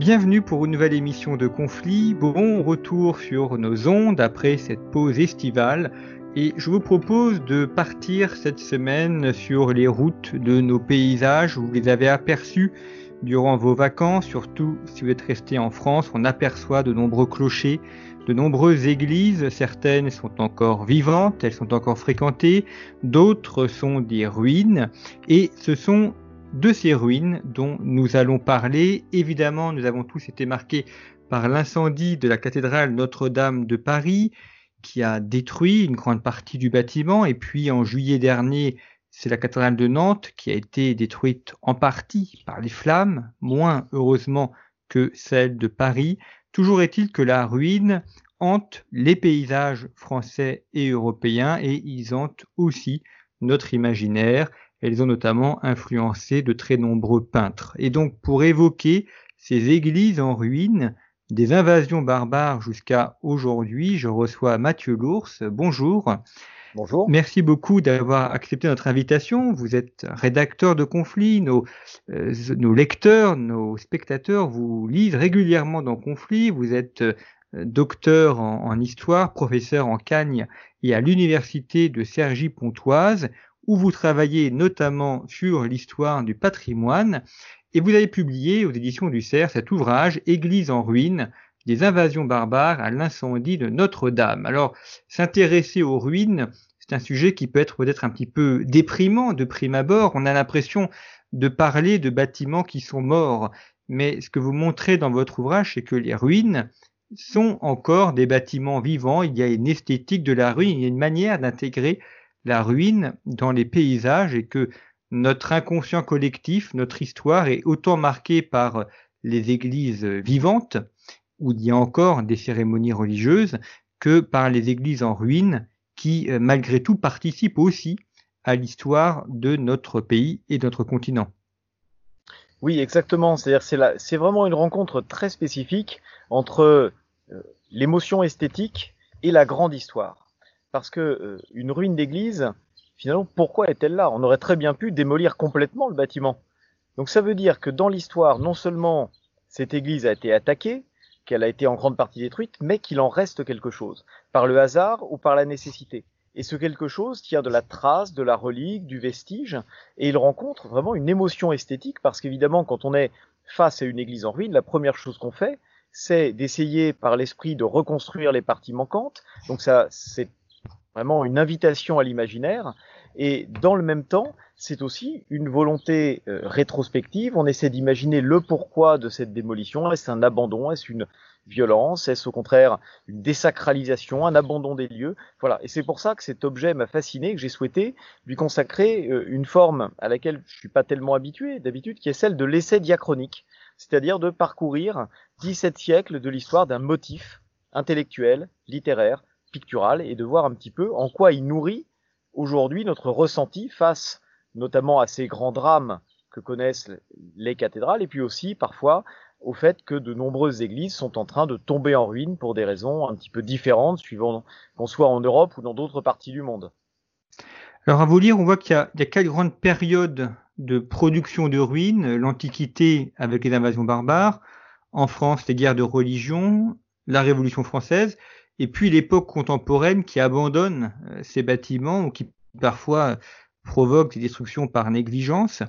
Bienvenue pour une nouvelle émission de Conflit. Bon retour sur nos ondes après cette pause estivale. Et je vous propose de partir cette semaine sur les routes de nos paysages. Vous les avez aperçus durant vos vacances, surtout si vous êtes resté en France. On aperçoit de nombreux clochers, de nombreuses églises. Certaines sont encore vivantes, elles sont encore fréquentées. D'autres sont des ruines. Et ce sont de ces ruines dont nous allons parler. Évidemment, nous avons tous été marqués par l'incendie de la cathédrale Notre-Dame de Paris qui a détruit une grande partie du bâtiment. Et puis en juillet dernier, c'est la cathédrale de Nantes qui a été détruite en partie par les flammes, moins heureusement que celle de Paris. Toujours est-il que la ruine hante les paysages français et européens et ils hantent aussi notre imaginaire. Elles ont notamment influencé de très nombreux peintres. Et donc pour évoquer ces églises en ruine, des invasions barbares jusqu'à aujourd'hui. Je reçois Mathieu Lours. Bonjour. Bonjour. Merci beaucoup d'avoir accepté notre invitation. Vous êtes rédacteur de conflits. Nos, euh, nos lecteurs, nos spectateurs vous lisent régulièrement dans Conflits. Vous êtes euh, docteur en, en, histoire, professeur en Cagne et à l'université de Cergy-Pontoise, où vous travaillez notamment sur l'histoire du patrimoine. Et vous avez publié aux éditions du Cerf cet ouvrage Église en ruine, des invasions barbares à l'incendie de Notre-Dame. Alors, s'intéresser aux ruines, c'est un sujet qui peut être peut-être un petit peu déprimant de prime abord. On a l'impression de parler de bâtiments qui sont morts. Mais ce que vous montrez dans votre ouvrage, c'est que les ruines sont encore des bâtiments vivants. Il y a une esthétique de la ruine, il y a une manière d'intégrer la ruine dans les paysages et que notre inconscient collectif, notre histoire est autant marquée par les églises vivantes, où il y a encore des cérémonies religieuses, que par les églises en ruine, qui euh, malgré tout participent aussi à l'histoire de notre pays et de notre continent. Oui, exactement. C'est vraiment une rencontre très spécifique entre euh, l'émotion esthétique et la grande histoire. Parce que euh, une ruine d'église, finalement, pourquoi est-elle là? On aurait très bien pu démolir complètement le bâtiment. Donc ça veut dire que dans l'histoire, non seulement cette église a été attaquée, qu'elle a été en grande partie détruite, mais qu'il en reste quelque chose, par le hasard ou par la nécessité. Et ce quelque chose tient de la trace, de la relique, du vestige, et il rencontre vraiment une émotion esthétique, parce qu'évidemment, quand on est face à une église en ruine, la première chose qu'on fait, c'est d'essayer par l'esprit de reconstruire les parties manquantes. Donc ça, c'est vraiment une invitation à l'imaginaire. Et dans le même temps, c'est aussi une volonté euh, rétrospective. On essaie d'imaginer le pourquoi de cette démolition. Est-ce un abandon? Est-ce une violence? Est-ce au contraire une désacralisation, un abandon des lieux? Voilà. Et c'est pour ça que cet objet m'a fasciné, que j'ai souhaité lui consacrer euh, une forme à laquelle je suis pas tellement habitué d'habitude, qui est celle de l'essai diachronique, c'est-à-dire de parcourir 17 siècles de l'histoire d'un motif intellectuel, littéraire, pictural et de voir un petit peu en quoi il nourrit aujourd'hui notre ressenti face notamment à ces grands drames que connaissent les cathédrales et puis aussi parfois au fait que de nombreuses églises sont en train de tomber en ruine pour des raisons un petit peu différentes suivant qu'on soit en Europe ou dans d'autres parties du monde. Alors à vous lire, on voit qu'il y, y, a quatre grandes périodes de production de ruines, l'Antiquité avec les invasions barbares, en France les guerres de religion, la Révolution française, et puis l'époque contemporaine qui abandonne euh, ces bâtiments ou qui parfois provoque des destructions par négligence.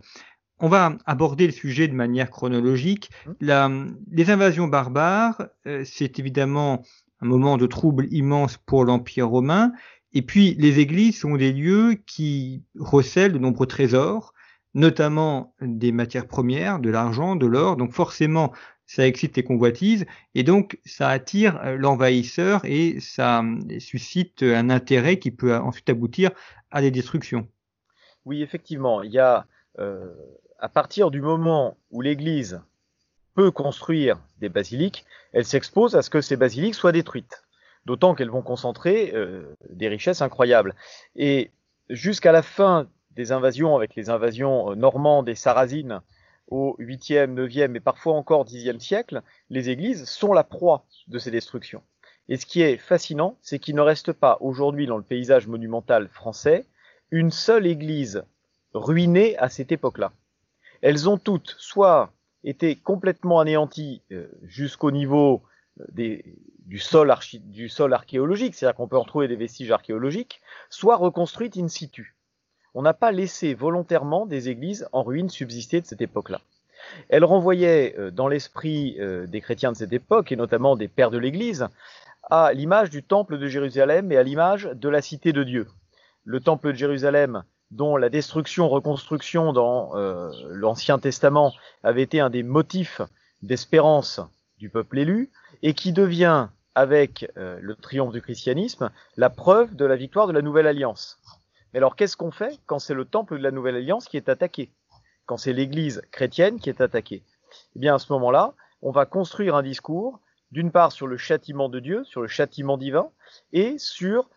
On va aborder le sujet de manière chronologique. Mmh. La, les invasions barbares, euh, c'est évidemment un moment de trouble immense pour l'Empire romain. Et puis les églises sont des lieux qui recèlent de nombreux trésors, notamment des matières premières, de l'argent, de l'or. Donc forcément, ça excite les convoitises, et donc ça attire euh, l'envahisseur et ça suscite un intérêt qui peut ensuite aboutir à des destructions. Oui, effectivement, il y a euh, à partir du moment où l'Église peut construire des basiliques, elle s'expose à ce que ces basiliques soient détruites. D'autant qu'elles vont concentrer euh, des richesses incroyables. Et jusqu'à la fin des invasions, avec les invasions euh, normandes et sarrasines au 8e, 9e et parfois encore 10e siècle, les églises sont la proie de ces destructions. Et ce qui est fascinant, c'est qu'il ne reste pas aujourd'hui dans le paysage monumental français une seule église ruinée à cette époque-là. Elles ont toutes soit été complètement anéanties euh, jusqu'au niveau euh, du sol archéologique, c'est-à-dire qu'on peut en trouver des vestiges archéologiques, soit reconstruites in situ on n'a pas laissé volontairement des églises en ruine subsister de cette époque-là. Elle renvoyait euh, dans l'esprit euh, des chrétiens de cette époque, et notamment des pères de l'Église, à l'image du temple de Jérusalem et à l'image de la cité de Dieu. Le temple de Jérusalem, dont la destruction, reconstruction dans euh, l'Ancien Testament avait été un des motifs d'espérance du peuple élu, et qui devient, avec le triomphe du christianisme, la preuve de la victoire de la nouvelle alliance. Alors qu'est-ce qu'on fait quand c'est le temple de la Nouvelle Alliance qui est attaqué? Quand c'est l'Église chrétienne qui est attaquée? Eh bien à ce moment-là, on va construire un discours, d'une part sur le châtiment de Dieu, sur le châtiment divin, et sur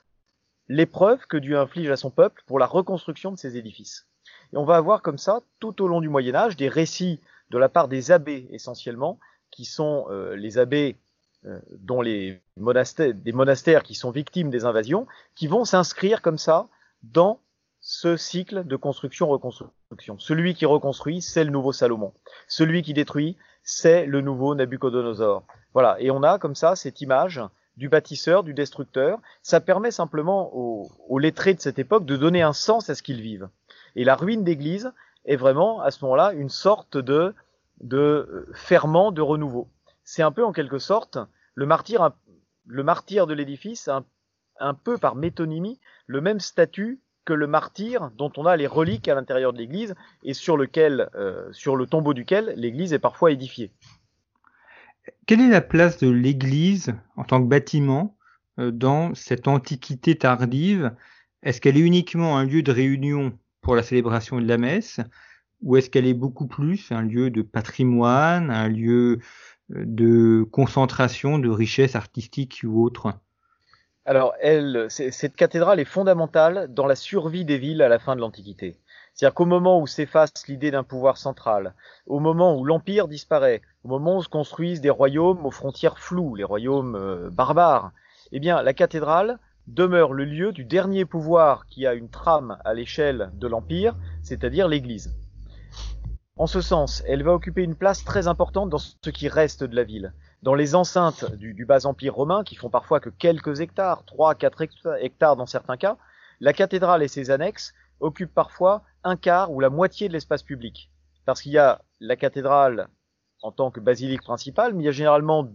l'épreuve que Dieu inflige à son peuple pour la reconstruction de ses édifices. Et on va avoir comme ça, tout au long du Moyen Âge, des récits de la part des abbés essentiellement, qui sont euh, les abbés euh, dont les des monastères qui sont victimes des invasions, qui vont s'inscrire comme ça dans ce cycle de construction-reconstruction. Celui qui reconstruit, c'est le nouveau Salomon. Celui qui détruit, c'est le nouveau Nabucodonosor. Voilà. Et on a comme ça cette image du bâtisseur, du destructeur. Ça permet simplement aux, lettrés de cette époque de donner un sens à ce qu'ils vivent. Et la ruine d'église est vraiment, à ce moment-là, une sorte de, de euh, ferment de renouveau. C'est un peu, en quelque sorte, le martyr, le martyr de l'édifice, un un peu par métonymie le même statut que le martyr dont on a les reliques à l'intérieur de l'église et sur euh, le tombeau duquel l'église est parfois édifiée. Quelle est la place de l'église en tant que bâtiment euh, dans cette antiquité tardive? Est-ce qu'elle est uniquement un lieu de réunion pour la célébration de la messe ou est-ce qu'elle est beaucoup plus un lieu de patrimoine, un lieu euh, de concentration de richesses artistiques ou autres? Alors, elle, cette cathédrale est fondamentale dans la survie des villes à la fin de l'Antiquité. C'est-à-dire qu'au moment où s'efface l'idée d'un pouvoir central, au moment où l'Empire disparaît, au moment où se construisent des royaumes aux frontières floues, les royaumes euh, barbares, eh bien, la cathédrale demeure le lieu du dernier pouvoir qui a une trame à l'échelle de l'Empire, c'est-à-dire l'Église. En ce sens, elle va occuper une place très importante dans ce qui reste de la ville dans les enceintes du, bas empire romain, qui font parfois que quelques hectares, 3 4 hectares dans certains cas, la cathédrale et ses annexes occupent parfois un quart ou la moitié de l'espace public. Parce qu'il y a la cathédrale en tant que basilique principale, mais il y a généralement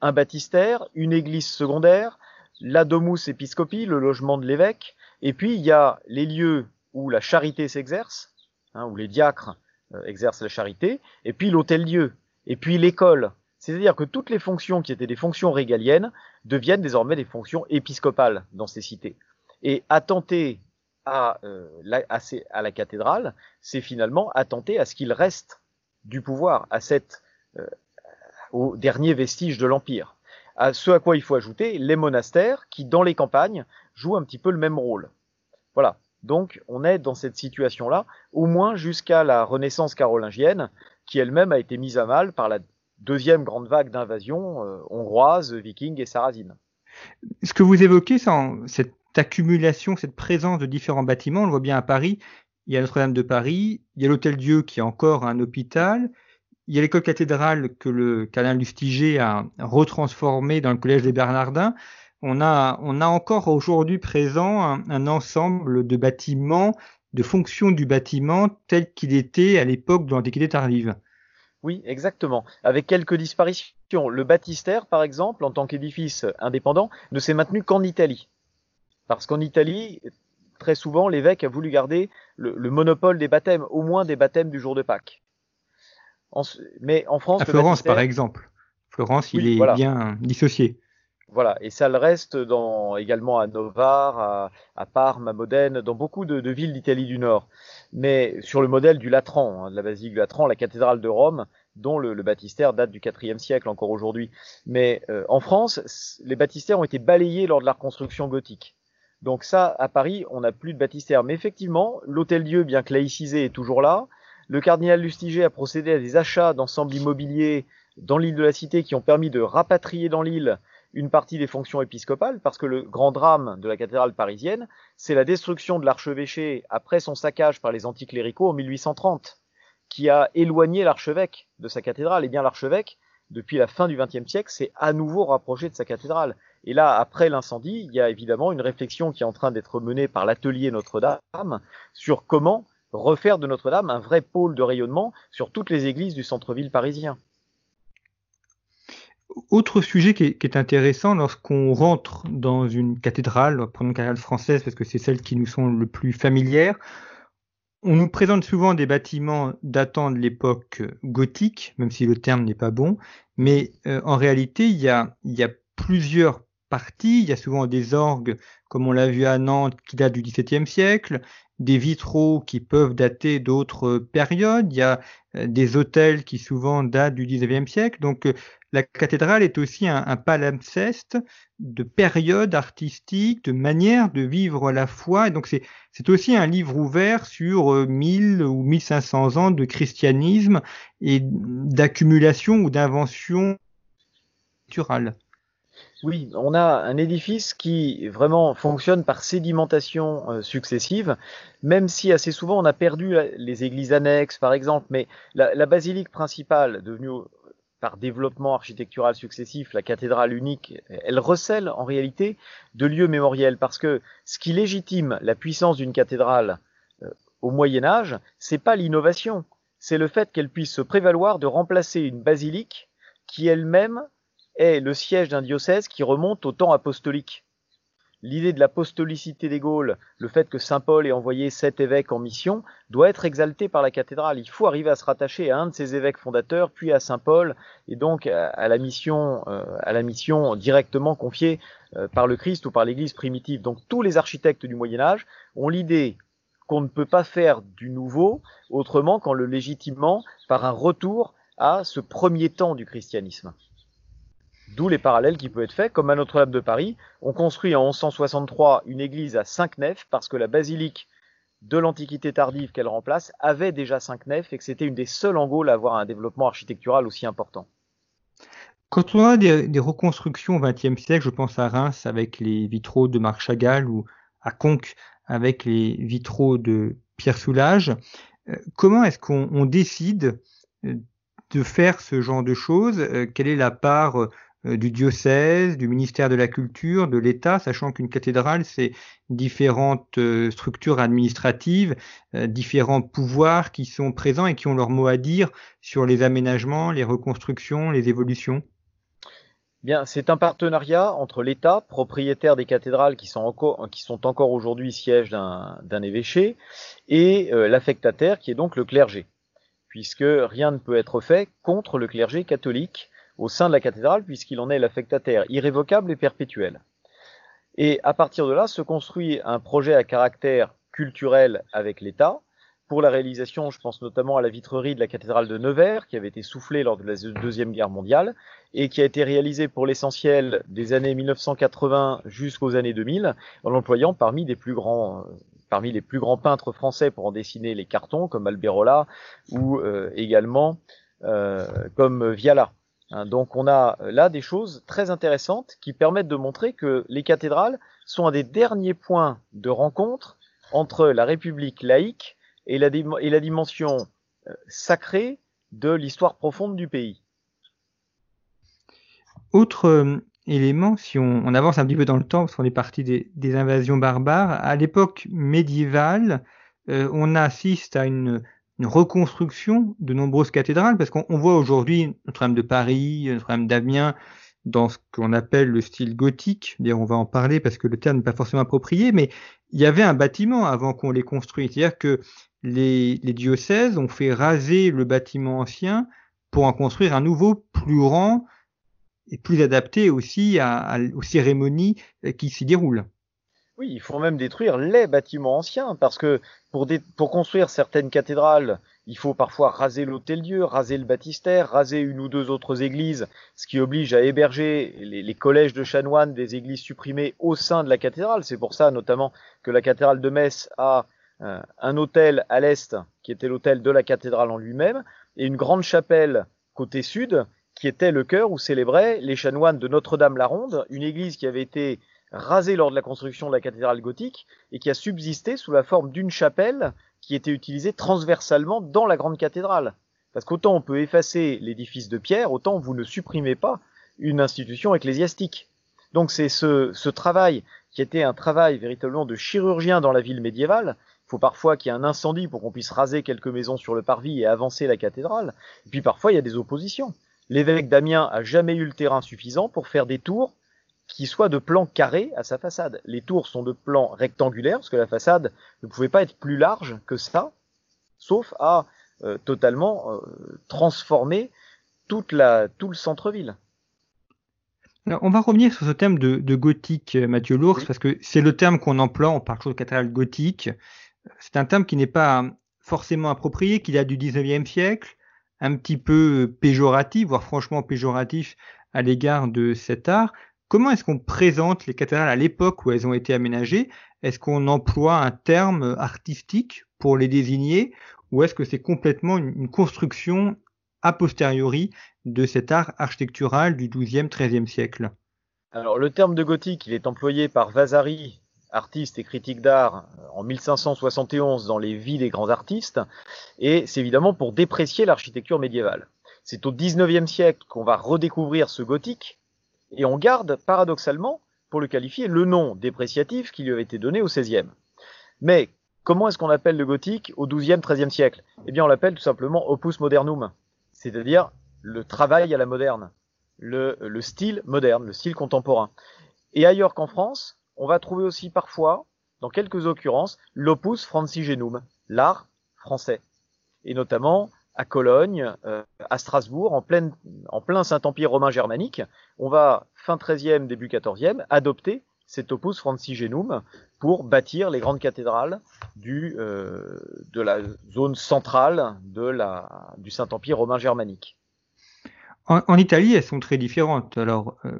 un baptistère, une église secondaire, la domus episcopi, le logement de l'évêque, et puis il y a les lieux où la charité s'exerce, hein, où les diacres euh, exercent la charité, et puis l'hôtel-dieu, et puis l'école, c'est-à-dire que toutes les fonctions qui étaient des fonctions régaliennes deviennent désormais des fonctions épiscopales dans ces cités. Et attenter à, euh, la, cathédrale, c'est finalement attenter à ce qu'il reste du pouvoir, à cette, euh, au dernier vestige de l'Empire. À ce à quoi il faut ajouter les monastères qui, dans les campagnes, jouent un petit peu le même rôle. Voilà. Donc, on est dans cette situation-là, au moins jusqu'à la Renaissance carolingienne, qui elle-même a été mise à mal par la deuxième grande vague d'invasion euh, hongroise, viking et sarrasine. Ce que vous évoquez, cette accumulation, cette présence de différents bâtiments, on le voit bien à Paris, il y a Notre-Dame de Paris, il y a l'Hôtel Dieu qui est encore un hôpital, il y a l'école cathédrale que le cardinal Lustiger a retransformé dans le collège des Bernardins. On a, on a encore aujourd'hui présent un, un, ensemble de bâtiments, de fonctions du bâtiment tel qu'il était à l'époque de l'Antiquité tardive. Oui, exactement. Avec quelques disparitions. Le baptistère, par exemple, en tant qu'édifice indépendant, ne s'est maintenu qu'en Italie. Parce qu'en Italie, très souvent, l'évêque a voulu garder le, monopole des baptêmes, au moins des baptêmes du jour de Pâques. mais en France, à Florence par exemple. Florence, il est bien dissocié. Voilà, et ça le reste dans, également à Novare, à, à Parme, à Modène, dans beaucoup de, villes d'Italie du Nord. Mais sur le modèle du Latran, hein, de la basilique du Latran, la cathédrale de Rome, dont le, baptistère date du IVe siècle encore aujourd'hui. Mais euh, en France, les baptistères ont été balayés lors de la reconstruction gothique. Donc ça, à Paris, on n'a plus de baptistère. Mais effectivement, l'hôtel-dieu, bien que laïcisé, est toujours là. Le cardinal Lustiger a procédé à des achats d'ensembles immobiliers dans l'île de la Cité qui ont permis de rapatrier dans l'île une partie des fonctions épiscopales, parce que le grand drame de la cathédrale parisienne, c'est la destruction de l'archevêché après son saccage par les anticléricaux en 1830, qui a éloigné l'archevêque de sa cathédrale. Et bien l'archevêque, depuis la fin du XXe siècle, s'est à nouveau rapproché de sa cathédrale. Et là, après l'incendie, il y a évidemment une réflexion qui est en train d'être menée par l'atelier Notre-Dame sur comment refaire de Notre-Dame un vrai pôle de rayonnement sur toutes les églises du centre-ville parisien autre sujet qui est, intéressant lorsqu'on rentre dans une cathédrale, prenons une cathédrale française parce que c'est celle qui nous sont le plus familières, on nous présente souvent des bâtiments datant de l'époque gothique, même si le terme n'est pas bon, mais euh, en réalité, il y, a, il y a plusieurs parties. Il y a souvent des orgues, comme on l'a vu à Nantes, qui datent du XVIIe siècle, des vitraux qui peuvent dater d'autres périodes. Il y a euh, des hôtels qui souvent datent du XIXe siècle. Donc, euh, la cathédrale est aussi un, palimpseste de périodes artistiques, de manières de vivre la foi. Et donc c'est, aussi un livre ouvert sur 1000 euh, ou 1500 ans de christianisme et d'accumulation ou d'invention culturelle. Oui, on a un édifice qui vraiment fonctionne par sédimentation euh, successive, même si assez souvent on a perdu les églises annexes, par exemple, mais la, la basilique principale, devenue par développement architectural successif, la cathédrale unique, elle recèle en réalité de lieux mémoriels. Parce que ce qui légitime la puissance d'une cathédrale euh, au Moyen Âge, c'est pas l'innovation, c'est le fait qu'elle puisse se prévaloir de remplacer une basilique qui elle-même est le siège d'un diocèse qui remonte au temps apostolique l'idée de l'apostolicité des Gaules, le fait que Saint Paul ait envoyé sept évêques en mission, doit être exalté par la cathédrale. Il faut arriver à se rattacher à un de ces évêques fondateurs, puis à Saint Paul, et donc à la mission, euh, la mission directement confiée euh, par le Christ ou par l'Église primitive. Donc tous les architectes du Moyen Âge ont l'idée qu'on ne peut pas faire du nouveau autrement qu'en le légitimement par un retour à ce premier temps du christianisme. D'où les parallèles qui peuvent être faits, comme à Notre-Dame de Paris, on construit en 1163 une église à cinq nefs parce que la basilique de l'Antiquité tardive qu'elle remplace avait déjà cinq nefs et que c'était une des seules en à avoir un développement architectural aussi important. Quand on a des, reconstructions au XXe siècle, je pense à Reims avec les vitraux de Marc Chagall ou à Conques avec les vitraux de Pierre Soulages, euh, comment est-ce qu'on décide euh, de faire ce genre de choses? Euh, Quelle est la part du diocèse, du ministère de la Culture, de l'État, sachant qu'une cathédrale, c'est différentes euh, structures administratives, euh, différents pouvoirs qui sont présents et qui ont leur mot à dire sur les aménagements, les reconstructions, les évolutions. Bien, c'est un partenariat entre l'État, propriétaire des cathédrales qui sont encore, qui sont encore aujourd'hui siège d'un évêché, et l'affectataire qui est donc le clergé, puisque rien ne peut être fait contre le clergé catholique au sein de la cathédrale, puisqu'il en est l'affectataire irrévocable et perpétuel. Et à partir de là se construit un projet à caractère culturel avec l'État. Pour la réalisation, je pense notamment à la vitrerie de la cathédrale de Nevers, qui avait été soufflée lors de la Deuxième Guerre mondiale, et qui a été réalisée pour l'essentiel des années 1980 jusqu'aux années 2000, en grands euh, parmi les plus grands peintres français pour en dessiner les cartons, comme Alberola, ou euh, également euh, comme Viala. Hein, donc on a euh, là des choses très intéressantes qui permettent de montrer que les cathédrales sont un des derniers points de rencontre entre la République laïque et la, dimension euh, sacrée de l'histoire profonde du pays. Autre euh, élément, si on, avance un petit peu dans le temps, parce qu'on est parti des, invasions barbares, à l'époque médiévale, on assiste à une une reconstruction de nombreuses cathédrales, parce qu'on voit aujourd'hui Notre-Dame de Paris, Notre-Dame d'Amiens, dans ce qu'on appelle le style gothique. D'ailleurs, on va en parler parce que le terme n'est pas forcément approprié, mais il y avait un bâtiment avant qu'on les construise. C'est-à-dire que les, diocèses ont fait raser le bâtiment ancien pour en construire un nouveau plus grand et plus adapté aussi aux cérémonies qui s'y déroulent. Oui, il faut même détruire les bâtiments anciens, parce que pour, construire certaines cathédrales, il faut parfois raser l'hôtel-dieu, raser le baptistère, raser une ou deux autres églises, ce qui oblige à héberger les, les, collèges de chanoines des églises supprimées au sein de la cathédrale. C'est pour ça notamment que la cathédrale de Metz a euh, un hôtel à l'est, qui était l'hôtel de la cathédrale en lui-même, et une grande chapelle côté sud, qui était le cœur où célébraient les chanoines de Notre-Dame-la-Ronde, une église qui avait été rasé lors de la construction de la cathédrale gothique et qui a subsisté sous la forme d'une chapelle qui était utilisée transversalement dans la grande cathédrale. Parce qu'autant on peut effacer l'édifice de pierre, autant vous ne supprimez pas une institution ecclésiastique. Donc c'est ce, ce travail qui était un travail véritablement de chirurgien dans la ville médiévale. Il faut parfois qu'il y ait un incendie pour qu'on puisse raser quelques maisons sur le parvis et avancer la cathédrale. Et puis parfois il y a des oppositions. L'évêque d'Amiens a jamais eu le terrain suffisant pour faire des tours qui soit de plan carré à sa façade. Les tours sont de plan rectangulaire, parce que la façade ne pouvait pas être plus large que ça, sauf à euh, totalement euh, transformer toute la, tout le centre-ville. on va revenir sur ce thème de, gothique, euh, Mathieu Lours, parce que c'est le terme qu'on emploie, on parle toujours de cathédrale gothique. C'est un terme qui n'est pas forcément approprié, qu'il a du 19e siècle, un petit peu péjoratif, voire franchement péjoratif à l'égard de cet art. Comment est-ce qu'on présente les cathédrales à l'époque où elles ont été aménagées? Est-ce qu'on emploie un terme artistique pour les désigner? Ou est-ce que c'est complètement une, construction a posteriori de cet art architectural du XIIe, XIIIe siècle? Alors le terme de gothique, il est employé par Vasari, artiste et critique d'art, en 1571 dans les vies des grands artistes, et c'est évidemment pour déprécier l'architecture médiévale. C'est au XIXe siècle qu'on va redécouvrir ce gothique, et on garde paradoxalement, pour le qualifier, le nom dépréciatif qui lui avait été donné au XVIe. Mais comment est-ce qu'on appelle le gothique au XIIe, XIIIe siècle? Eh bien, on l'appelle tout simplement opus modernum, c'est-à-dire le travail à la moderne, le, le style moderne, le style contemporain. Et ailleurs qu'en France, on va trouver aussi parfois, dans quelques occurrences, l'opus francigenum, l'art français. Et notamment à Cologne, euh, à Strasbourg, en, plein Saint-Empire romain germanique, on va, fin 13e, début 14e, adopter cet opus francigenum pour bâtir les grandes cathédrales euh, de la zone centrale du Saint-Empire romain germanique. En, Italie, elles sont très différentes. Alors, euh,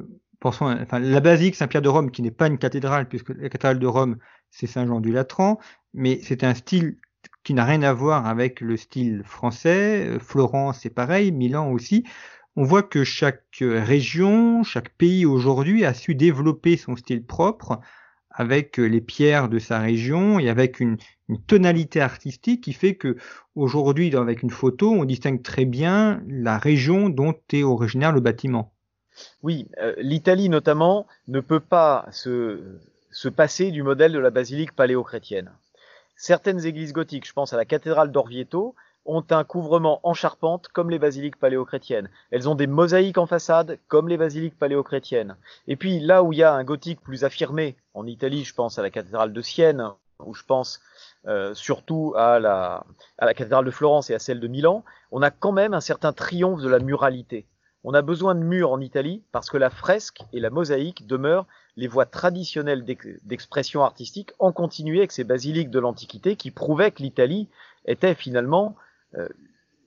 la basilique Saint-Pierre de Rome, qui n'est pas une cathédrale, puisque la cathédrale de Rome, c'est Saint-Jean du Latran, mais c'est un style qui n'a rien à voir avec le style français. Euh, Florence, c'est pareil, Milan aussi. On voit que chaque région, chaque pays aujourd'hui a su développer son style propre avec les pierres de sa région et avec une, tonalité artistique qui fait que aujourd'hui, avec une photo, on distingue très bien la région dont est originaire le bâtiment. Oui, euh, l'Italie notamment ne peut pas se, se passer du modèle de la basilique paléochrétienne. Certaines églises gothiques, je pense à la cathédrale d'Orvieto, ont un couvrement en charpente comme les basiliques paléochrétiennes. Elles ont des mosaïques en façade comme les basiliques paléochrétiennes. Et puis là où il y a un gothique plus affirmé, en Italie je pense à la cathédrale de Sienne, ou je pense euh, surtout à la, à la cathédrale de Florence et à celle de Milan, on a quand même un certain triomphe de la muralité. On a besoin de murs en Italie parce que la fresque et la mosaïque demeurent les voies traditionnelles d'expression artistique en continué avec ces basiliques de l'Antiquité qui prouvaient que l'Italie était finalement euh,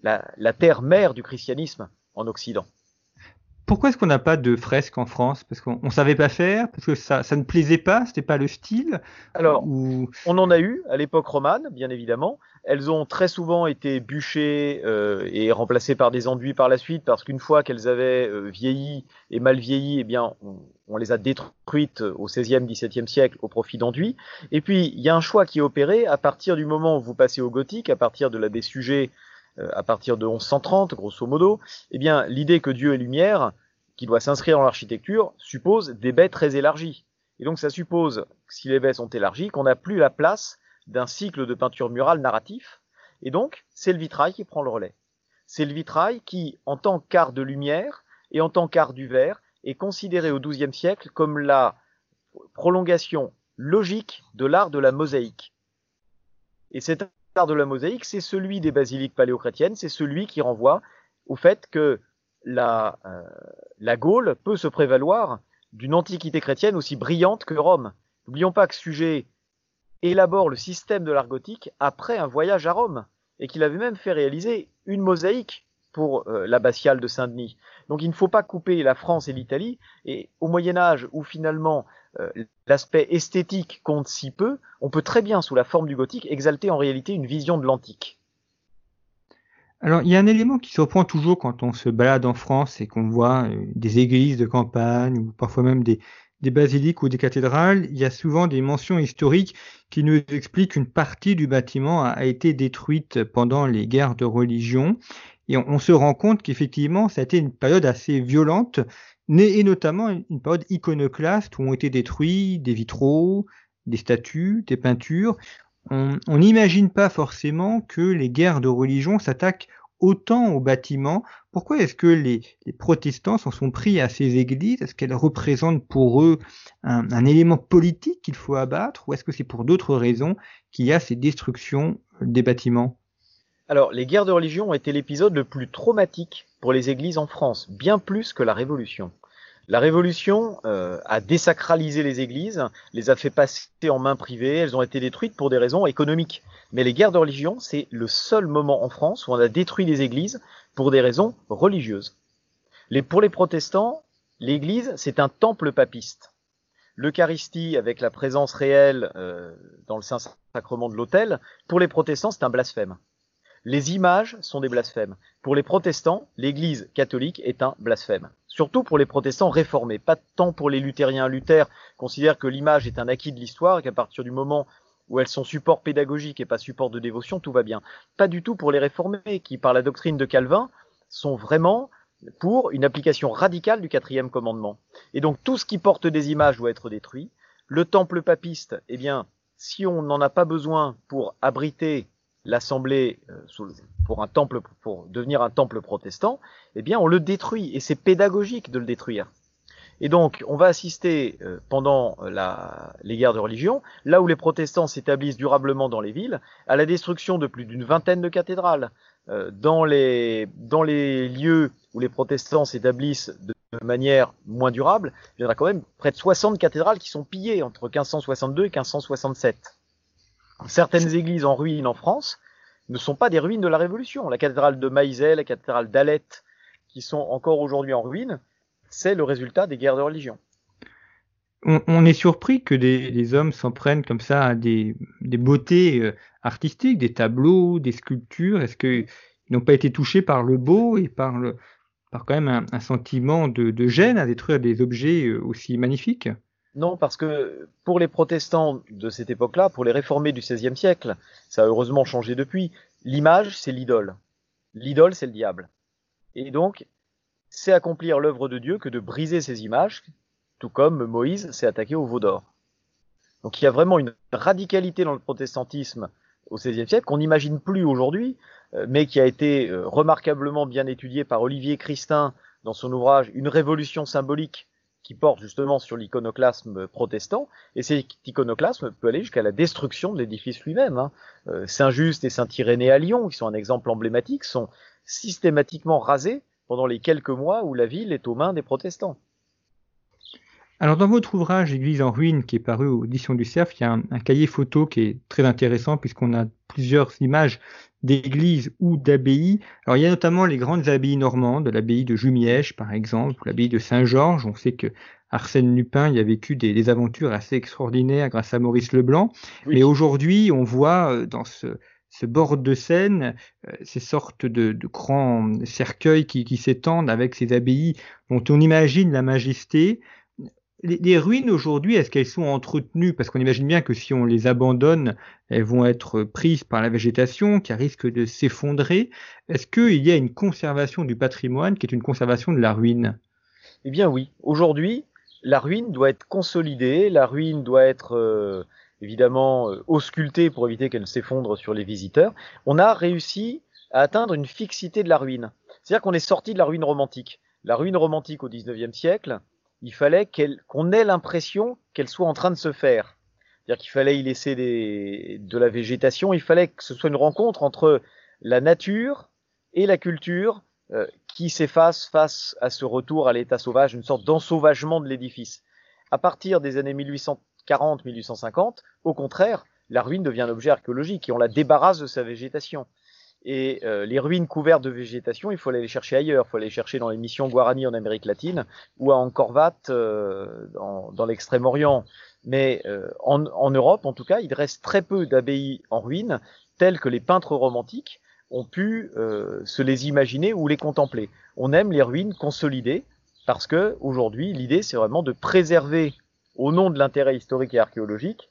la terre mère du christianisme en Occident. Pourquoi est-ce qu'on n'a pas de fresques en France? Parce qu'on ne savait pas faire Parce que ça, ça ne plaisait pas C'était pas le style? Alors, on en a eu à l'époque romane, bien évidemment. Elles ont très souvent été bûchées euh, et remplacées par des enduits par la suite, parce qu'une fois qu'elles avaient euh, vieilli et mal vieilli, eh bien, on, on, les a détruites au XVIe, XVIIe siècle au profit d'enduits. Et puis, il y a un choix qui est opéré à partir du moment où vous passez au gothique, à partir de la des sujets euh, à partir de 1130, grosso modo, eh bien, l'idée que Dieu est lumière, qui doit s'inscrire dans l'architecture, suppose des baies très élargies. Et donc, ça suppose, si les baies sont élargies, qu'on n'a plus la place d'un cycle de peinture murale narratif. Et donc, c'est le vitrail qui prend le relais. C'est le vitrail qui, en tant qu'art de lumière et en tant qu'art du verre, est considéré au XIIe siècle comme la prolongation logique de l'art de la mosaïque. Et de la mosaïque, c'est celui des basiliques paléochrétiennes, c'est celui qui renvoie au fait que la, euh, la Gaule peut se prévaloir d'une antiquité chrétienne aussi brillante que Rome. N'oublions pas que Sujet élabore le système de l'art gothique après un voyage à Rome et qu'il avait même fait réaliser une mosaïque pour euh, l'abbatiale de Saint-Denis. Donc il ne faut pas couper la France et l'Italie. Et au Moyen Âge, où finalement euh, l'aspect esthétique compte si peu, on peut très bien, sous la forme du gothique, exalter en réalité une vision de l'antique. Alors, il y a un élément qui surprend toujours quand on se balade en France et qu'on voit euh, des églises de campagne ou parfois même des, des basiliques ou des cathédrales. Il y a souvent des mentions historiques qui nous expliquent qu'une partie du bâtiment a, été détruite pendant les guerres de religion. Et on, se rend compte qu'effectivement, ça a été une période assez violente, et notamment une période iconoclaste où ont été détruits des vitraux, des statues, des peintures. On n'imagine pas forcément que les guerres de religion s'attaquent autant aux bâtiments. Pourquoi est-ce que les, protestants s'en sont pris à ces églises? Est-ce qu'elles représentent pour eux un, élément politique qu'il faut abattre? Ou est-ce que c'est pour d'autres raisons qu'il y a ces destructions des bâtiments? Alors, les guerres de religion ont été l'épisode le plus traumatique pour les églises en France, bien plus que la Révolution. La Révolution euh, a désacralisé les églises, les a fait passer en main privée, elles ont été détruites pour des raisons économiques. Mais les guerres de religion, c'est le seul moment en France où on a détruit les églises pour des raisons religieuses. Pour les protestants, l'église, c'est un temple papiste. L'Eucharistie, avec la présence réelle euh, dans le Saint-Sacrement de l'autel, pour les protestants, c'est un blasphème. Les images sont des blasphèmes. Pour les protestants, l'Église catholique est un blasphème. Surtout pour les protestants réformés, pas tant pour les luthériens. Luther considère que l'image est un acquis de l'histoire et qu'à partir du moment où elles sont support pédagogique et pas support de dévotion, tout va bien. Pas du tout pour les réformés qui, par la doctrine de Calvin, sont vraiment pour une application radicale du quatrième commandement. Et donc tout ce qui porte des images doit être détruit. Le temple papiste, eh bien, si on n'en a pas besoin pour abriter l'assemblée euh, pour un temple, pour devenir un temple protestant, eh bien, on le détruit et c'est pédagogique de le détruire. Et donc, on va assister euh, pendant les guerres de religion, là où les protestants s'établissent durablement dans les villes, à la destruction de plus d'une vingtaine de cathédrales. Euh, dans, les, dans les lieux où les protestants s'établissent de manière moins durable, il y en a quand même près de 60 cathédrales qui sont pillées entre 1562 et 1567. Certaines églises en ruine en France ne sont pas des ruines de la Révolution. La cathédrale de Maïzet, la cathédrale d'Alette, qui sont encore aujourd'hui en ruine, c'est le résultat des guerres de religion. On, est surpris que des, hommes s'en prennent comme ça à des, beautés euh, artistiques, des tableaux, des sculptures. Est-ce qu'ils n'ont pas été touchés par le beau et par, quand même un, sentiment de, de, gêne à détruire des objets euh, aussi magnifiques? Non, parce que pour les protestants de cette époque-là, pour les réformés du XVIe siècle, ça a heureusement changé depuis, l'image, c'est l'idole. L'idole, c'est le diable. Et donc, c'est accomplir l'œuvre de Dieu que de briser ces images, tout comme Moïse s'est attaqué au veau d'or. Donc il y a vraiment une radicalité dans le protestantisme au XVIe siècle qu'on n'imagine plus aujourd'hui, euh, mais qui a été euh, remarquablement bien étudiée par Olivier Christin dans son ouvrage Une révolution symbolique qui porte justement sur l'iconoclasme protestant, et cet iconoclasme peut aller jusqu'à la destruction de l'édifice lui-même. Hein. Euh, Saint-Just et Saint-Irénée à Lyon, qui sont un exemple emblématique, sont systématiquement rasés pendant les quelques mois où la ville est aux mains des protestants. Alors dans votre ouvrage Église en ruine qui est paru aux éditions du Cerf, il y a un, cahier photo qui est très intéressant puisqu'on a plusieurs images d'églises ou d'abbayes. Alors il y a notamment les grandes abbayes normandes, l'abbaye de Jumièges par exemple, l'abbaye de Saint-Georges. On sait que Arsène Lupin y a vécu des, aventures assez extraordinaires grâce à Maurice Leblanc. Mais aujourd'hui, on voit euh, dans ce, bord de Seine euh, ces sortes de, grands cercueils qui, qui s'étendent avec ces abbayes dont on imagine la majesté les, ruines aujourd'hui, est-ce qu'elles sont entretenues? Parce qu'on imagine bien que si on les abandonne, elles vont être prises par la végétation qui risque de s'effondrer. Est-ce qu'il y a une conservation du patrimoine qui est une conservation de la ruine? Eh bien oui. Aujourd'hui, la ruine doit être consolidée, la ruine doit être euh, évidemment euh, auscultée pour éviter qu'elle s'effondre sur les visiteurs. On a réussi à atteindre une fixité de la ruine. C'est-à-dire qu'on est sorti de la ruine romantique. La ruine romantique au XIXe siècle, il fallait qu'on ait l'impression qu'elle soit en train de se faire. C'est-à-dire qu'il fallait y laisser des, de la végétation, il fallait que ce soit une rencontre entre la nature et la culture euh, qui s'efface face à ce retour à l'état sauvage, une sorte d'ensauvagement de l'édifice. À partir des années 1840-1850, au contraire, la ruine devient un objet archéologique et on la débarrasse de sa végétation. Et euh, les ruines couvertes de végétation, il faut aller les chercher ailleurs. Il faut aller les chercher dans les missions Guarani en Amérique latine ou à Angkor euh, dans, dans l'extrême-orient. Mais euh, en, en, Europe, en tout cas, il reste très peu d'abbayes en ruine, telles que les peintres romantiques ont pu se les imaginer ou les contempler. On aime les ruines consolidées parce que aujourd'hui, l'idée, c'est vraiment de préserver, au nom de l'intérêt historique et archéologique,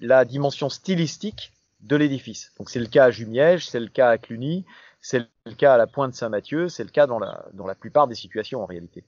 la dimension stylistique de l'édifice. Donc c'est le cas à Jumièges, c'est le cas à Cluny, c'est le cas à la Pointe Saint-Mathieu, c'est le cas dans la, dans la plupart des situations en réalité.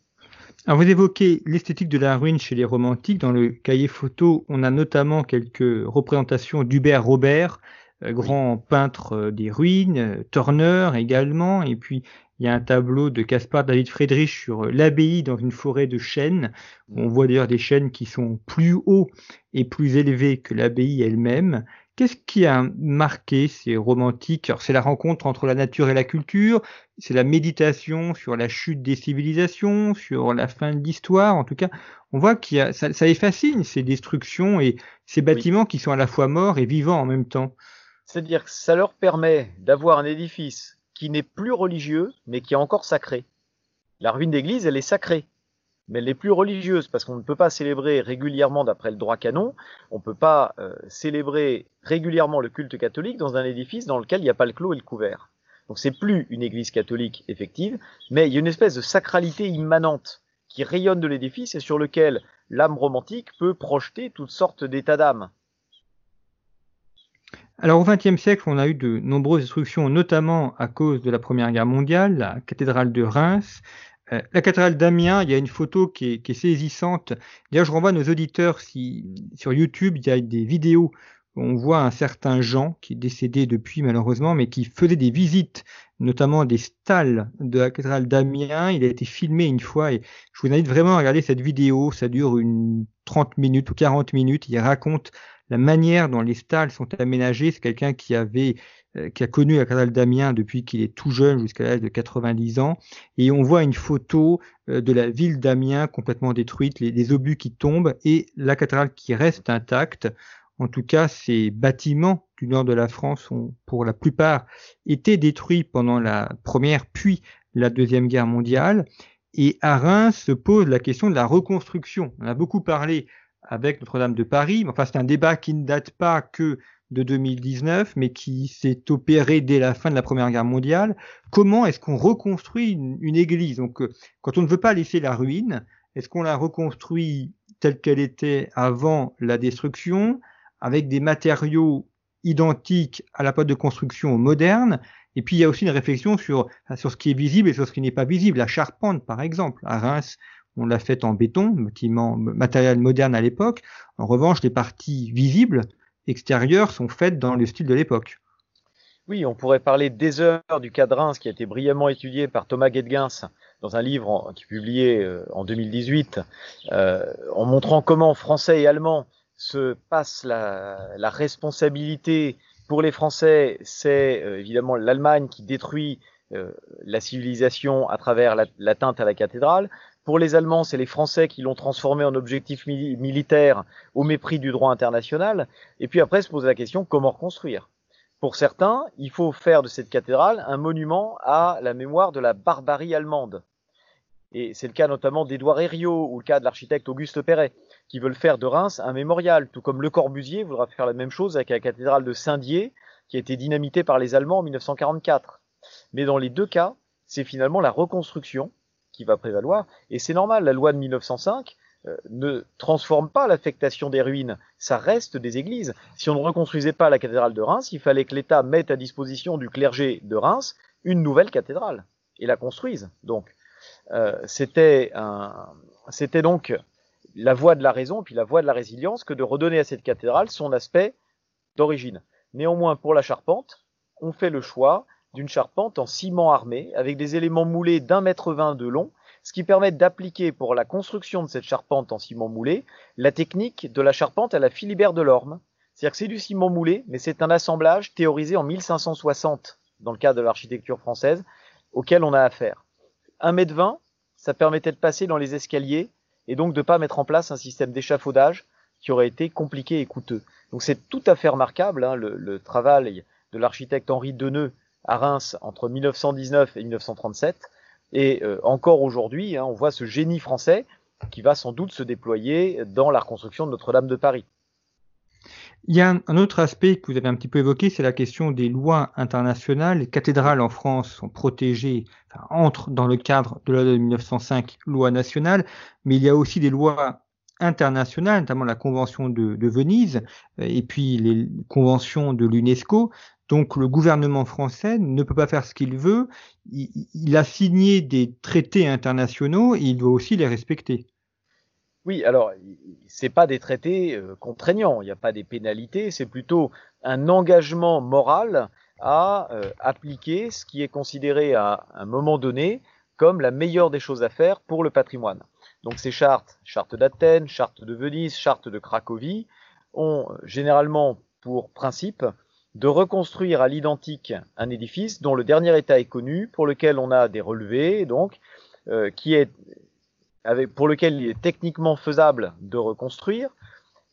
Alors vous évoquez l'esthétique de la ruine chez les romantiques. Dans le cahier photo, on a notamment quelques représentations d'Hubert Robert, euh, grand peintre euh, des ruines, euh, Turner également, et puis il y a un tableau de Caspar David Friedrich sur l'abbaye dans une forêt de chênes. On voit d'ailleurs des chênes qui sont plus hauts et plus élevés que l'abbaye elle-même. Qu'est-ce qui a marqué ces romantiques? C'est la rencontre entre la nature et la culture, c'est la méditation sur la chute des civilisations, sur la fin de l'histoire. En tout cas, on voit qu'il y a, ça, ça les fascine, ces destructions et ces bâtiments qui sont à la fois morts et vivants en même temps. C'est-à-dire que ça leur permet d'avoir un édifice qui n'est plus religieux, mais qui est encore sacré. La ruine d'église, elle est sacrée mais n'est plus religieuse parce qu'on ne peut pas célébrer régulièrement d'après le droit canon, on ne peut pas euh, célébrer régulièrement le culte catholique dans un édifice dans lequel il n'y a pas le clos et le couvert. Donc c'est plus une église catholique effective, mais il y a une espèce de sacralité immanente qui rayonne de l'édifice et sur lequel l'âme romantique peut projeter toutes sortes d'états d'âme. Alors au XXe siècle, on a eu de nombreuses destructions, notamment à cause de la Première Guerre mondiale, la cathédrale de Reims, euh, la cathédrale d'Amiens, il y a une photo qui est, saisissante. D'ailleurs, je renvoie nos auditeurs si sur YouTube, il y a des vidéos où on voit un certain Jean qui est décédé depuis malheureusement, mais qui faisait des visites, notamment des stalles de la cathédrale d'Amiens. Il a été filmé une fois et je vous invite vraiment à regarder cette vidéo. Ça dure une 30 minutes ou 40 minutes. Il raconte la manière dont les stalles sont aménagées. C'est quelqu'un qui avait qui a connu la cathédrale d'Amiens depuis qu'il est tout jeune jusqu'à l'âge de 90 ans. Et on voit une photo euh, de la ville d'Amiens complètement détruite, les, obus qui tombent et la cathédrale qui reste intacte. En tout cas, ces bâtiments du nord de la France ont pour la plupart été détruits pendant la première puis la deuxième guerre mondiale. Et à Reims se pose la question de la reconstruction. On a beaucoup parlé avec Notre-Dame de Paris, mais enfin c'est un débat qui ne date pas que de 2019, mais qui s'est opéré dès la fin de la Première Guerre mondiale. Comment est-ce qu'on reconstruit une, église? Donc, euh, quand on ne veut pas laisser la ruine, est-ce qu'on la reconstruit telle qu'elle était avant la destruction, avec des matériaux identiques à la pâte de construction moderne? Et puis, il y a aussi une réflexion sur, sur ce qui est visible et sur ce qui n'est pas visible. La charpente, par exemple, à Reims, on l'a faite en béton, matériel moderne à l'époque. En revanche, les parties visibles, extérieures sont faites dans le style de l'époque. Oui, on pourrait parler des heures du cadrin, ce qui a été brillamment étudié par Thomas Gedgens dans un livre qui est publié euh, en 2018, euh, en montrant comment Français et Allemands se passent la, responsabilité pour les Français, c'est euh, évidemment l'Allemagne qui détruit la civilisation à travers l'atteinte à la cathédrale. Pour les Allemands, c'est les Français qui l'ont transformé en objectif militaire au mépris du droit international. Et puis après, se pose la question comment reconstruire? Pour certains, il faut faire de cette cathédrale un monument à la mémoire de la barbarie allemande. Et c'est le cas notamment d'Édouard Herriot ou le cas de l'architecte Auguste Perret, qui veulent faire de Reims un mémorial, tout comme Le Corbusier voudra faire la même chose avec la cathédrale de Saint-Dié, qui a été dynamitée par les Allemands en 1944. Mais dans les deux cas, c'est finalement la reconstruction qui va prévaloir. Et c'est normal, la loi de 1905 euh, ne transforme pas l'affectation des ruines, ça reste des églises. Si on ne reconstruisait pas la cathédrale de Reims, il fallait que l'État mette à disposition du clergé de Reims une nouvelle cathédrale et la construise. Donc, euh, c'était c'était donc la voie de la raison puis la voie de la résilience que de redonner à cette cathédrale son aspect d'origine. Néanmoins, pour la charpente, on fait le choix d'une charpente en ciment armé avec des éléments moulés d'un mètre vingt de long. ce qui permet d'appliquer pour la construction de cette charpente en ciment moulé la technique de la charpente à la Philibert de l'Orme. C'est-à-dire que c'est du ciment moulé, mais c'est un assemblage théorisé en 1560 dans le cadre de l'architecture française auquel on a affaire. 1 mètre 20, ça permettait de passer dans les escaliers et donc de ne pas mettre en place un système d'échafaudage qui aurait été compliqué et coûteux. Donc c'est tout à fait remarquable hein, le, le, travail de l'architecte Henri Deneux à Reims entre 1919 et 1937. Et euh, encore aujourd'hui, hein, on voit ce génie français qui va sans doute se déployer dans la reconstruction de Notre-Dame de Paris. Il y a un, autre aspect que vous avez un petit peu évoqué, c'est la question des lois internationales. Les cathédrales en France sont protégées, enfin, entrent dans le cadre de la loi de 1905, loi nationale, mais il y a aussi des lois internationales, notamment la Convention de, de Venise et puis les conventions de l'UNESCO. Donc le gouvernement français ne peut pas faire ce qu'il veut. Il, a signé des traités internationaux et il doit aussi les respecter. Oui, alors c'est pas des traités euh, contraignants, il n'y a pas des pénalités, c'est plutôt un engagement moral à euh, appliquer ce qui est considéré à un moment donné comme la meilleure des choses à faire pour le patrimoine. Donc ces chartes, charte d'Athènes, charte de Venise, charte de Cracovie, ont euh, généralement pour principe de reconstruire à l'identique un édifice dont le dernier état est connu, pour lequel on a des relevés, donc euh, qui est pour lequel il est techniquement faisable de reconstruire,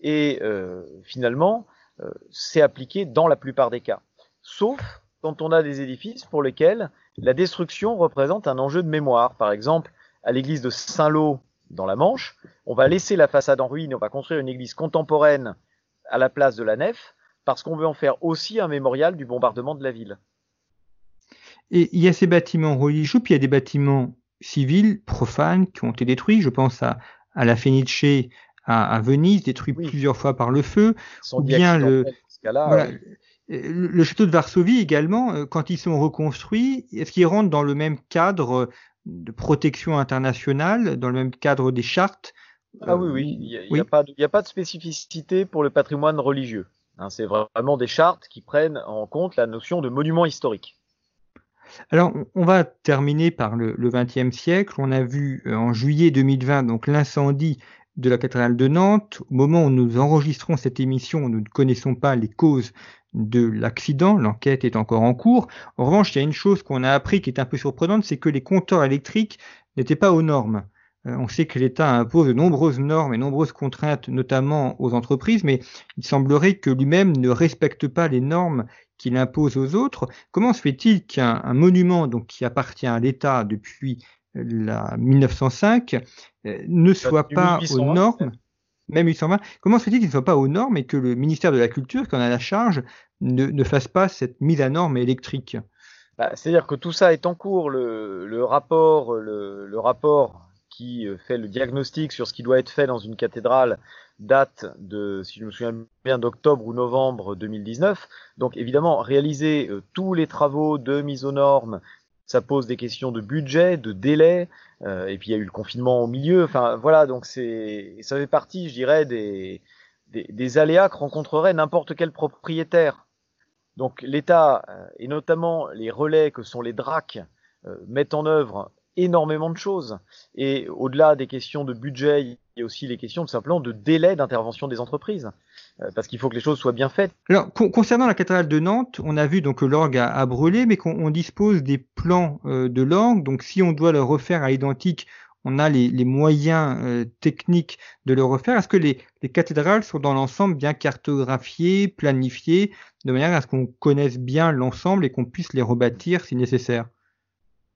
et euh, finalement, euh, c'est appliqué dans la plupart des cas. Sauf quand on a des édifices pour lesquels la destruction représente un enjeu de mémoire. Par exemple, à l'église de Saint-Lô dans la Manche, on va laisser la façade en ruine, on va construire une église contemporaine à la place de la nef, parce qu'on veut en faire aussi un mémorial du bombardement de la ville. Et il y a ces bâtiments religieux, puis il y a des bâtiments civils, profanes, qui ont été détruits. Je pense à, à la Fenice à, à Venise, détruit oui. plusieurs fois par le feu, ou bien le, voilà, le château de Varsovie également, euh, quand ils sont reconstruits, est-ce qu'ils rentrent dans le même cadre de protection internationale, dans le même cadre des chartes? Ah oui, oui, il n'y a, oui. a, a, pas de spécificité pour le patrimoine religieux. Hein, c'est vraiment des chartes qui prennent en compte la notion de monument historique. Alors, on va terminer par le XXe siècle. On a vu euh, en juillet 2020 donc l'incendie de la cathédrale de Nantes. Au moment où nous enregistrons cette émission, nous ne connaissons pas les causes de l'accident. L'enquête est encore en cours. En revanche, il y a une chose qu'on a appris qui est un peu surprenante, c'est que les compteurs électriques n'étaient pas aux normes. Euh, on sait que l'État impose de nombreuses normes et nombreuses contraintes, notamment aux entreprises, mais il semblerait que lui-même ne respecte pas les normes qu'il impose aux autres. Comment se fait-il qu'un monument donc, qui appartient à l'État depuis la 1905 euh, ne soit pas aux normes même 820, comment se fait-il qu'il ne soit pas aux normes et que le ministère de la Culture, qui en a la charge, ne, ne fasse pas cette mise à norme électrique? Bah, C'est-à-dire que tout ça est en cours. Le, le rapport, le, le, rapport qui fait le diagnostic sur ce qui doit être fait dans une cathédrale date de, si je me souviens bien, d'octobre ou novembre 2019. Donc évidemment, réaliser euh, tous les travaux de mise aux normes, ça pose des questions de budget, de délai, euh, et puis il y a eu le confinement au milieu. Enfin voilà, donc c'est, ça fait partie, je dirais, des, des, aléas que rencontrerait n'importe quel propriétaire. Donc l'État, euh, et notamment les relais que sont les DRAC, euh, mettent en œuvre énormément de choses. Et au-delà des questions de budget, il y a aussi les questions tout simplement de délai d'intervention des entreprises. Euh, parce qu'il faut que les choses soient bien faites. Alors, con concernant la cathédrale de Nantes, on a vu donc que l'orgue a, a, brûlé, mais qu'on dispose des plans euh, de l'orgue. Donc, si on doit le refaire à identique, on a les, les moyens euh, techniques de le refaire. Est-ce que les, les, cathédrales sont dans l'ensemble bien cartographiées, planifiées, de manière à ce qu'on connaisse bien l'ensemble et qu'on puisse les rebâtir si nécessaire?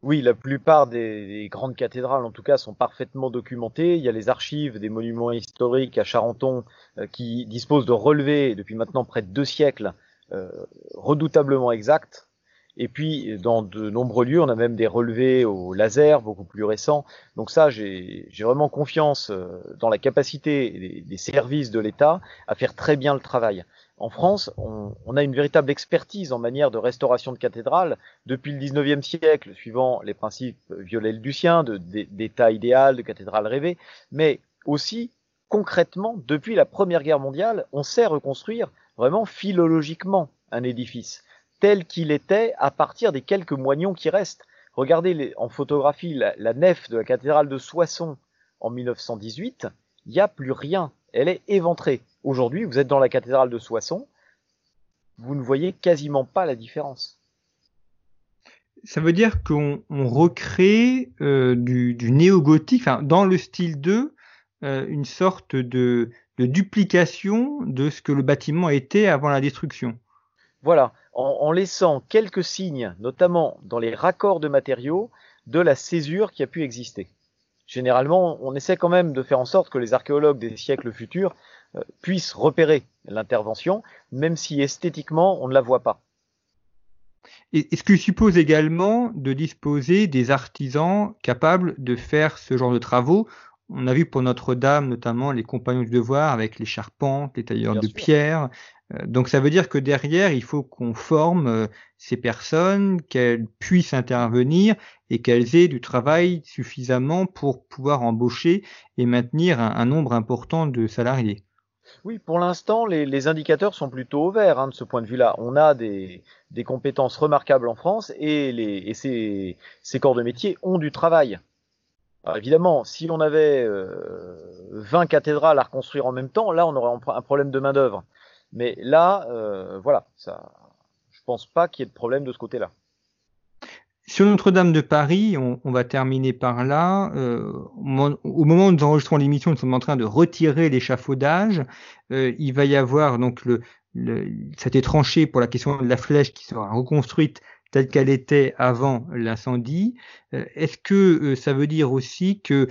Oui, la plupart des, des, grandes cathédrales, en tout cas, sont parfaitement documentées. Il y a les archives des monuments historiques à Charenton euh, qui disposent de relevés depuis maintenant près de deux siècles euh, redoutablement exacts. Et puis, dans de nombreux lieux, on a même des relevés au laser, beaucoup plus récents. Donc ça, j'ai vraiment confiance euh, dans la capacité des services de l'État à faire très bien le travail en France, on, a une véritable expertise en manière de restauration de cathédrales depuis le 19e siècle, suivant les principes violel-lucien d'état idéal, de cathédrale rêvée, mais aussi concrètement, depuis la Première Guerre mondiale, on sait reconstruire vraiment philologiquement un édifice tel qu'il était à partir des quelques moignons qui restent. Regardez en photographie la, nef de la cathédrale de Soissons en 1918, il n'y a plus rien. Elle est éventrée. Aujourd'hui, vous êtes dans la cathédrale de Soissons, vous ne voyez quasiment pas la différence. Ça veut dire qu'on recrée euh, du, néo-gothique, dans le style 2, euh, une sorte de, duplication de ce que le bâtiment était avant la destruction. Voilà, en, laissant quelques signes, notamment dans les raccords de matériaux, de la césure qui a pu exister. Généralement, on essaie quand même de faire en sorte que les archéologues des siècles futurs euh, puissent repérer l'intervention, même si esthétiquement on ne la voit pas. Et ce qui suppose également de disposer des artisans capables de faire ce genre de travaux? On a vu pour Notre-Dame notamment les compagnons du devoir avec les charpentes, les tailleurs de pierre. Euh, donc ça veut dire que derrière, il faut qu'on forme euh, ces personnes, qu'elles puissent intervenir et qu'elles aient du travail suffisamment pour pouvoir embaucher et maintenir un, nombre important de salariés. Oui, pour l'instant, les, indicateurs sont plutôt au vert hein, de ce point de vue-là. On a des, compétences remarquables en France et, les, ces corps de métier ont du travail. Alors évidemment, si on avait 20 euh, cathédrales à reconstruire en même temps, là on aurait un problème de main d'œuvre. Mais là, euh, voilà, ça, je pense pas qu'il y ait de problème de ce côté-là. Sur Notre-Dame de Paris, on, va terminer par là. Euh, au moment où nous enregistrons l'émission, nous sommes en train de retirer l'échafaudage. il va y avoir donc le, le, été tranché pour la question de la flèche qui sera reconstruite telle qu'elle était avant l'incendie. Euh, est-ce que euh, ça veut dire aussi que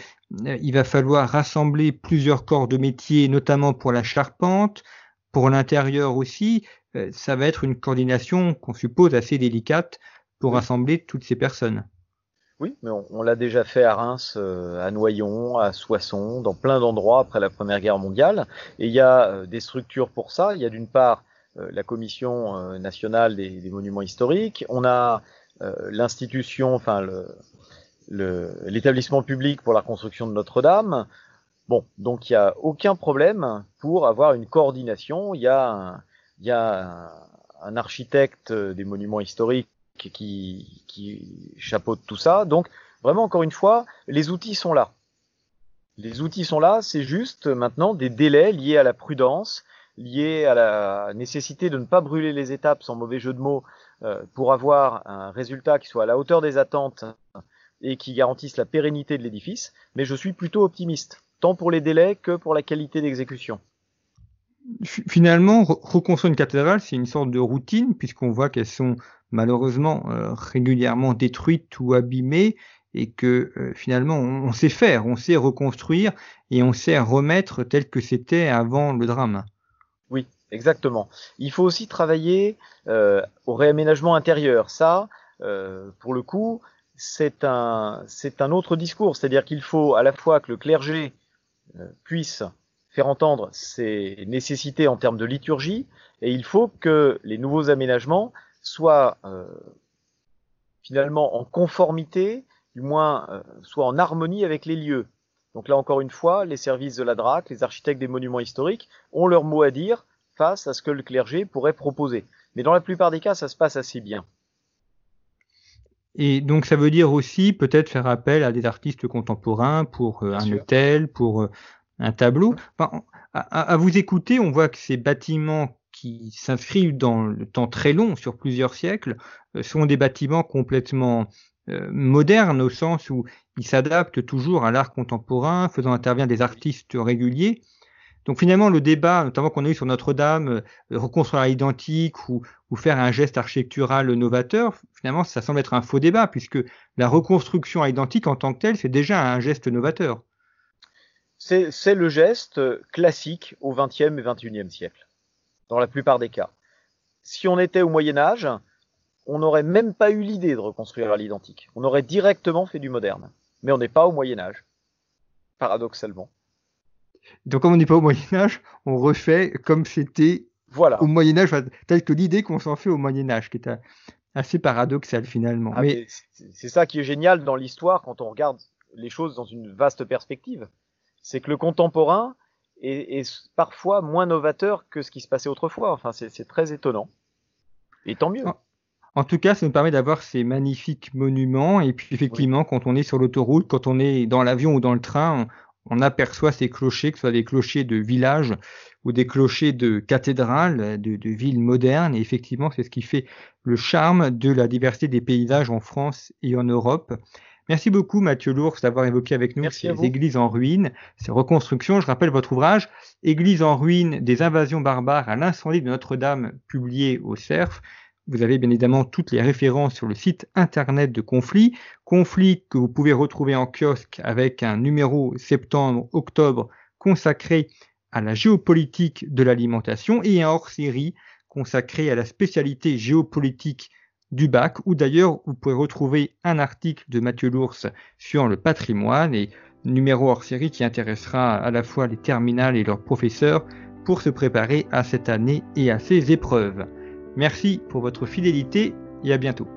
euh, il va falloir rassembler plusieurs corps de métier, notamment pour la charpente, pour l'intérieur aussi Ça va être une coordination qu'on suppose assez délicate pour rassembler toutes ces personnes. Oui, mais on, l'a déjà fait à Reims, à Noyon, à Soissons, dans plein d'endroits après la Première Guerre mondiale. Et il y a des structures pour ça. Il y a d'une part euh, la Commission euh, nationale des, monuments historiques, on a euh, l'institution, enfin l'établissement public pour la construction de Notre-Dame. Bon, donc il n'y a aucun problème pour avoir une coordination. Il y a un, architecte des monuments historiques qui, qui chapeaute tout ça. Donc vraiment, encore une fois, les outils sont là. Les outils sont là, c'est juste maintenant des délais liés à la prudence, lié à la nécessité de ne pas brûler les étapes sans mauvais jeu de mots euh, pour avoir un résultat qui soit à la hauteur des attentes et qui garantisse la pérennité de l'édifice, mais je suis plutôt optimiste, tant pour les délais que pour la qualité d'exécution. Finalement, reconstruire une cathédrale, c'est une sorte de routine, puisqu'on voit qu'elles sont malheureusement euh, régulièrement détruites ou abîmées, et que euh, finalement on sait faire, on sait reconstruire et on sait remettre tel que c'était avant le drame. Oui, exactement. Il faut aussi travailler euh, au réaménagement intérieur. Ça, pour le coup, c'est un, c'est un autre discours. C'est-à-dire qu'il faut à la fois que le clergé puisse faire entendre ses nécessités en termes de liturgie, et il faut que les nouveaux aménagements soient finalement en conformité, du moins soient en harmonie avec les lieux. Donc là encore une fois, les services de la DRAC, les architectes des monuments historiques ont leur mot à dire face à ce que le clergé pourrait proposer. Mais dans la plupart des cas, ça se passe assez bien. Et donc ça veut dire aussi peut-être faire appel à des artistes contemporains pour euh, un hôtel, pour euh, un tableau. à, vous écouter, on voit que ces bâtiments qui s'inscrivent dans le temps très long, sur plusieurs siècles, euh, sont des bâtiments complètement modernes au sens où ils s'adaptent toujours à l'art contemporain, faisant intervenir des artistes réguliers. Donc finalement, le débat, notamment qu'on a eu sur Notre-Dame, euh, reconstruire à l'identique ou, faire un geste architectural novateur, finalement, ça semble être un faux débat, puisque la reconstruction à l'identique en tant que telle, c'est déjà un geste novateur. C'est le geste classique au XXe et XXIe siècle, dans la plupart des cas. Si on était au Moyen Âge, on n'aurait même pas eu l'idée de reconstruire à l'identique. On aurait directement fait du moderne mais on n'est pas au Moyen Âge, paradoxalement. Donc comme on n'est pas au Moyen Âge, on refait comme c'était voilà. au Moyen Âge, tel que l'idée qu'on s'en fait au Moyen Âge, qui est assez paradoxal finalement. Ah, mais... c'est ça qui est génial dans l'histoire quand on regarde les choses dans une vaste perspective, c'est que le contemporain est, est, parfois moins novateur que ce qui se passait autrefois. Enfin, c'est très étonnant. Et tant mieux. En tout cas, ça nous permet d'avoir ces magnifiques monuments. Et puis effectivement, quand on est sur l'autoroute, quand on est dans l'avion ou dans le train, on, aperçoit ces clochers, que ce soit des clochers de village ou des clochers de cathédrales, de, de villes modernes. Et effectivement, c'est ce qui fait le charme de la diversité des paysages en France et en Europe. Merci beaucoup Mathieu Lours d'avoir évoqué avec nous ces églises en ruine, ces reconstructions. Je rappelle votre ouvrage Église en ruine des invasions barbares à l'incendie de Notre-Dame, publié au CERF. Vous avez bien évidemment toutes les références sur le site internet de Conflit. Conflit que vous pouvez retrouver en kiosque avec un numéro septembre-octobre consacré à la géopolitique de l'alimentation et un hors-série consacré à la spécialité géopolitique du bac, ou d'ailleurs vous pouvez retrouver un article de Mathieu Lours sur le patrimoine et numéro hors série qui intéressera à la fois les terminales et leurs professeurs pour se préparer à cette année et à ces épreuves. Merci pour votre fidélité et à bientôt.